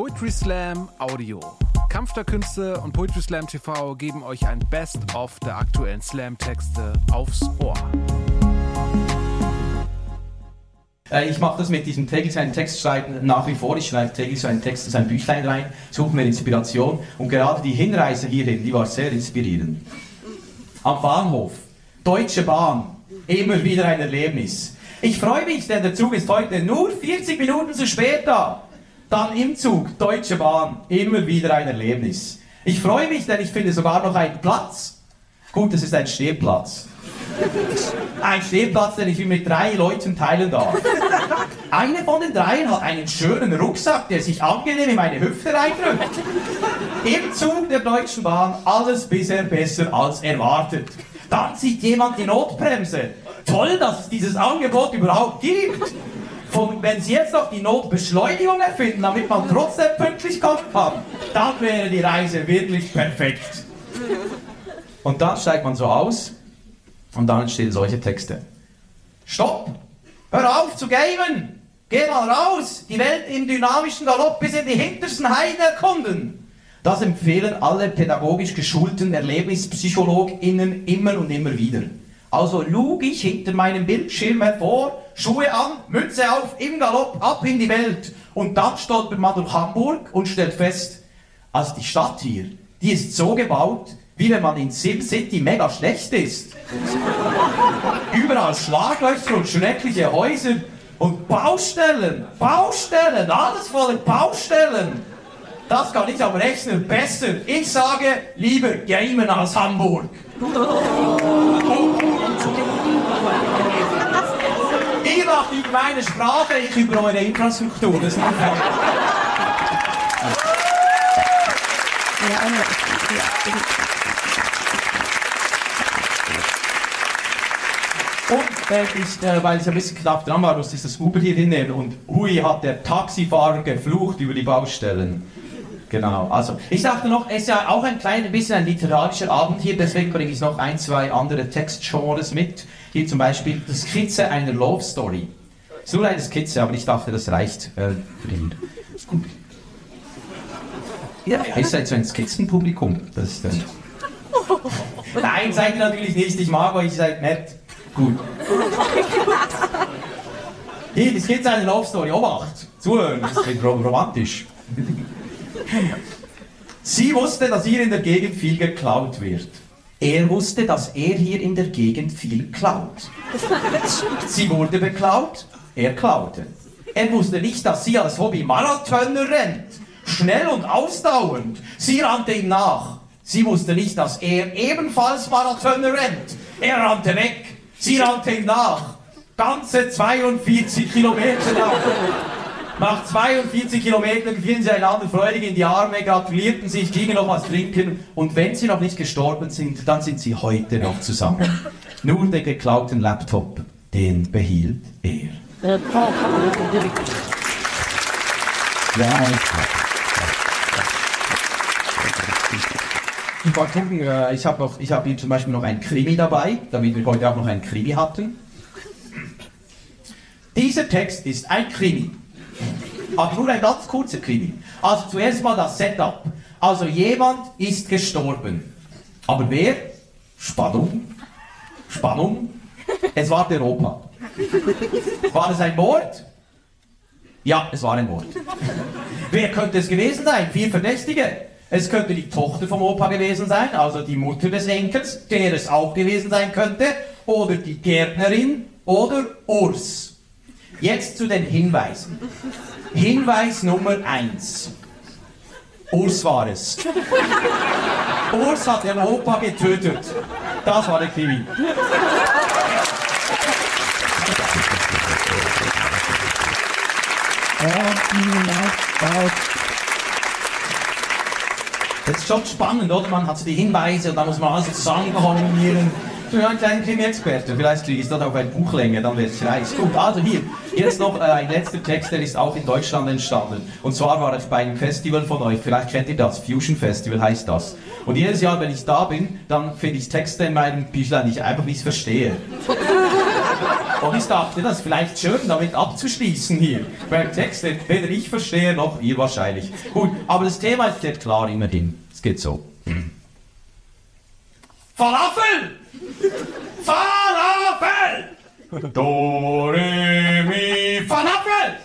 Poetry Slam Audio. Kampf der Künste und Poetry Slam TV geben euch ein Best-of der aktuellen Slam-Texte aufs Ohr. Äh, Ich mache das mit diesem täglich einen Text schreiben nach wie vor. Ich schreibe täglich so einen Text in sein Büchlein rein, suche mir Inspiration und gerade die Hinreise hierhin, die war sehr inspirierend. Am Bahnhof, Deutsche Bahn, immer wieder ein Erlebnis. Ich freue mich, denn der Zug ist heute nur 40 Minuten zu spät da. Dann im Zug, Deutsche Bahn, immer wieder ein Erlebnis. Ich freue mich, denn ich finde sogar noch einen Platz. Gut, es ist ein Stehplatz. Ein Stehplatz, den ich mit drei Leuten teilen darf. Eine von den dreien hat einen schönen Rucksack, der sich angenehm in meine Hüfte reindrückt. Im Zug der Deutschen Bahn alles bisher besser als erwartet. Dann zieht jemand die Notbremse. Toll, dass es dieses Angebot überhaupt gibt. Von, wenn Sie jetzt noch die Notbeschleunigung erfinden, damit man trotzdem pünktlich kommen kann, dann wäre die Reise wirklich perfekt. Und dann steigt man so aus und dann entstehen solche Texte. Stopp! Hör auf zu gamen! Geh mal raus! Die Welt im dynamischen Galopp bis in die hintersten Heiden erkunden! Das empfehlen alle pädagogisch geschulten ErlebnispsychologInnen immer und immer wieder. Also lug ich hinter meinem Bildschirm hervor, Schuhe an, Mütze auf, im Galopp, ab in die Welt. Und dann stolpert man durch Hamburg und stellt fest, also die Stadt hier, die ist so gebaut, wie wenn man in SimCity mega schlecht ist. Überall Schlaglöcher und schreckliche Häuser und Baustellen, Baustellen, alles voller Baustellen. Das kann ich am Rechner besser. Ich sage, lieber gamen als Hamburg. Ihr lacht über meine Sprache, ich über eure Infrastruktur. Das ist Und äh, ich, äh, weil ich ein bisschen knapp dran war, musste ich das Uber hier hinnehmen und hui hat der Taxifahrer geflucht über die Baustellen. Genau, also ich dachte noch, es ist ja auch ein klein bisschen ein literarischer Abend hier, deswegen bringe ich noch ein, zwei andere Textgenres mit. Hier zum Beispiel das Skizze einer Love Story. Es ist nur eine Skizze, aber ich dachte, das reicht äh, für ihn. Gut. Ja, ihr seid so ein Skizzenpublikum. Das ist, äh Nein, seid ihr natürlich nicht. Ich mag euch, ihr seid nett. Gut. Hier, das gibt eine Love Story. Obacht. Zuhören, das ist rom- romantisch. Sie wusste, dass hier in der Gegend viel geklaut wird. Er wusste, dass er hier in der Gegend viel klaut. Sie wurde beklaut, er klaute. Er wusste nicht, dass sie als Hobby Marathoner rennt. Schnell und ausdauernd. Sie rannte ihm nach. Sie wusste nicht, dass er ebenfalls Marathoner rennt. Er rannte weg. Sie rannte ihm nach. Ganze 42 Kilometer lang. Nach 42 Kilometern fielen sie einander freudig in die Arme, gratulierten sich, gingen noch was trinken und wenn sie noch nicht gestorben sind, dann sind sie heute noch zusammen. Nur den geklauten Laptop, den behielt er. der Talk direkt. Ich war gucken, äh, ich habe noch, ich habe hier zum Beispiel noch ein Krimi dabei, damit wir heute auch noch einen Krimi hatten. Dieser Text ist ein Krimi. Aber nur ein ganz kurzer Krimi. Also zuerst mal das Setup. Also jemand ist gestorben. Aber wer? Spannung. Spannung. Es war der Opa. War es ein Mord? Ja, es war ein Mord. Wer könnte es gewesen sein? Vier Verdächtige. Es könnte die Tochter vom Opa gewesen sein, also die Mutter des Enkels, der es auch gewesen sein könnte, oder die Gärtnerin oder Urs. Jetzt zu den Hinweisen. Hinweis Nummer eins. Urs war es. Urs hat den Opa getötet. Das war der Krimi. Das ist schon spannend, oder? Man hat so die Hinweise und dann muss man alles zusammen kombinieren. Ich bin ein kleiner Krimi-Experte. Vielleicht ich das auf eine Buchlänge, dann wird es reich. Gut, also hier, jetzt noch äh, ein letzter Text, der ist auch in Deutschland entstanden. Und zwar war ich bei einem Festival von euch, vielleicht kennt ihr das, Fusion Festival heißt das. Und jedes Jahr, wenn ich da bin, dann finde ich Texte in meinem Büchlein, die ich einfach nicht verstehe. Und ich dachte, das ist vielleicht schön, damit abzuschließen hier. Beim Text, den weder ich verstehe, noch ihr wahrscheinlich. Gut, aber das Thema ist ja klar immerhin. Es geht so. Falafel! Falafel! Do, re, mi, Falafel!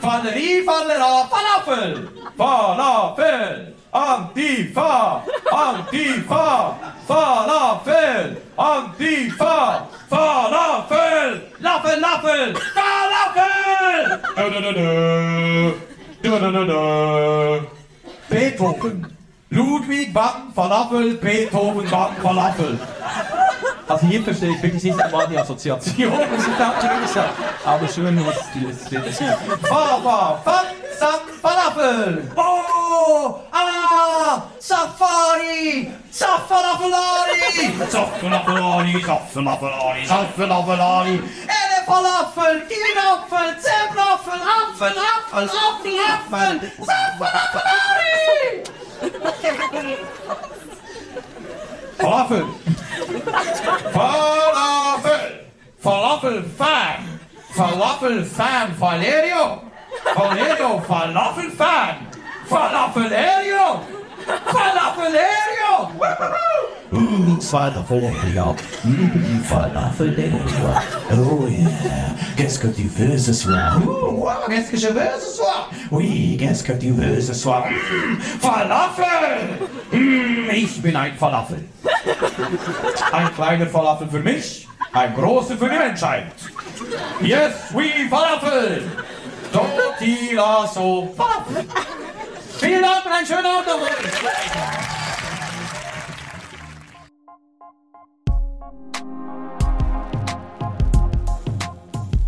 Falleri, Fallera, Falafel! Falafel! Antifa! Antifa! Falafel! Antifa! Falafel! Laffel, Laffel! Falafel! Du. Beethoven. Ludwig backen Falafel, Beethoven backen Falafel. Also hier verstehe ich wirklich nicht einmal die Assoziation, muss ich dazu sagen. Aber schön, was die ist. Fava, Fan, Sam, Falafel. Oh, ah, Safari, Safalafelari. Safalafelari, Safalafelari, Safalafelari. Ele Falafel, Kinapfel, Zebnapfel, Apfel, Apfel, Apfel, Apfel, Safalafelari. Falafel. Falafel! Falafel Fan! Falafel Fan Valerio! Valerio Falafel Fan! Falafelerio! Falafelerio! Falafelerio. Mm, Falafelerio. Oh yeah. Qu'est-ce que tu veux ce soir? Oh, Qu'est-ce que je veux ce soir? Tu veux ce soir? Mm, Falafel! Mm, Ich bin ein Falafel. Ein kleiner Falafel für mich, ein großer für die Menschheit. Yes, we Falafel! Tortilla so Falafel! Vielen Dank und einen schönen Abend noch!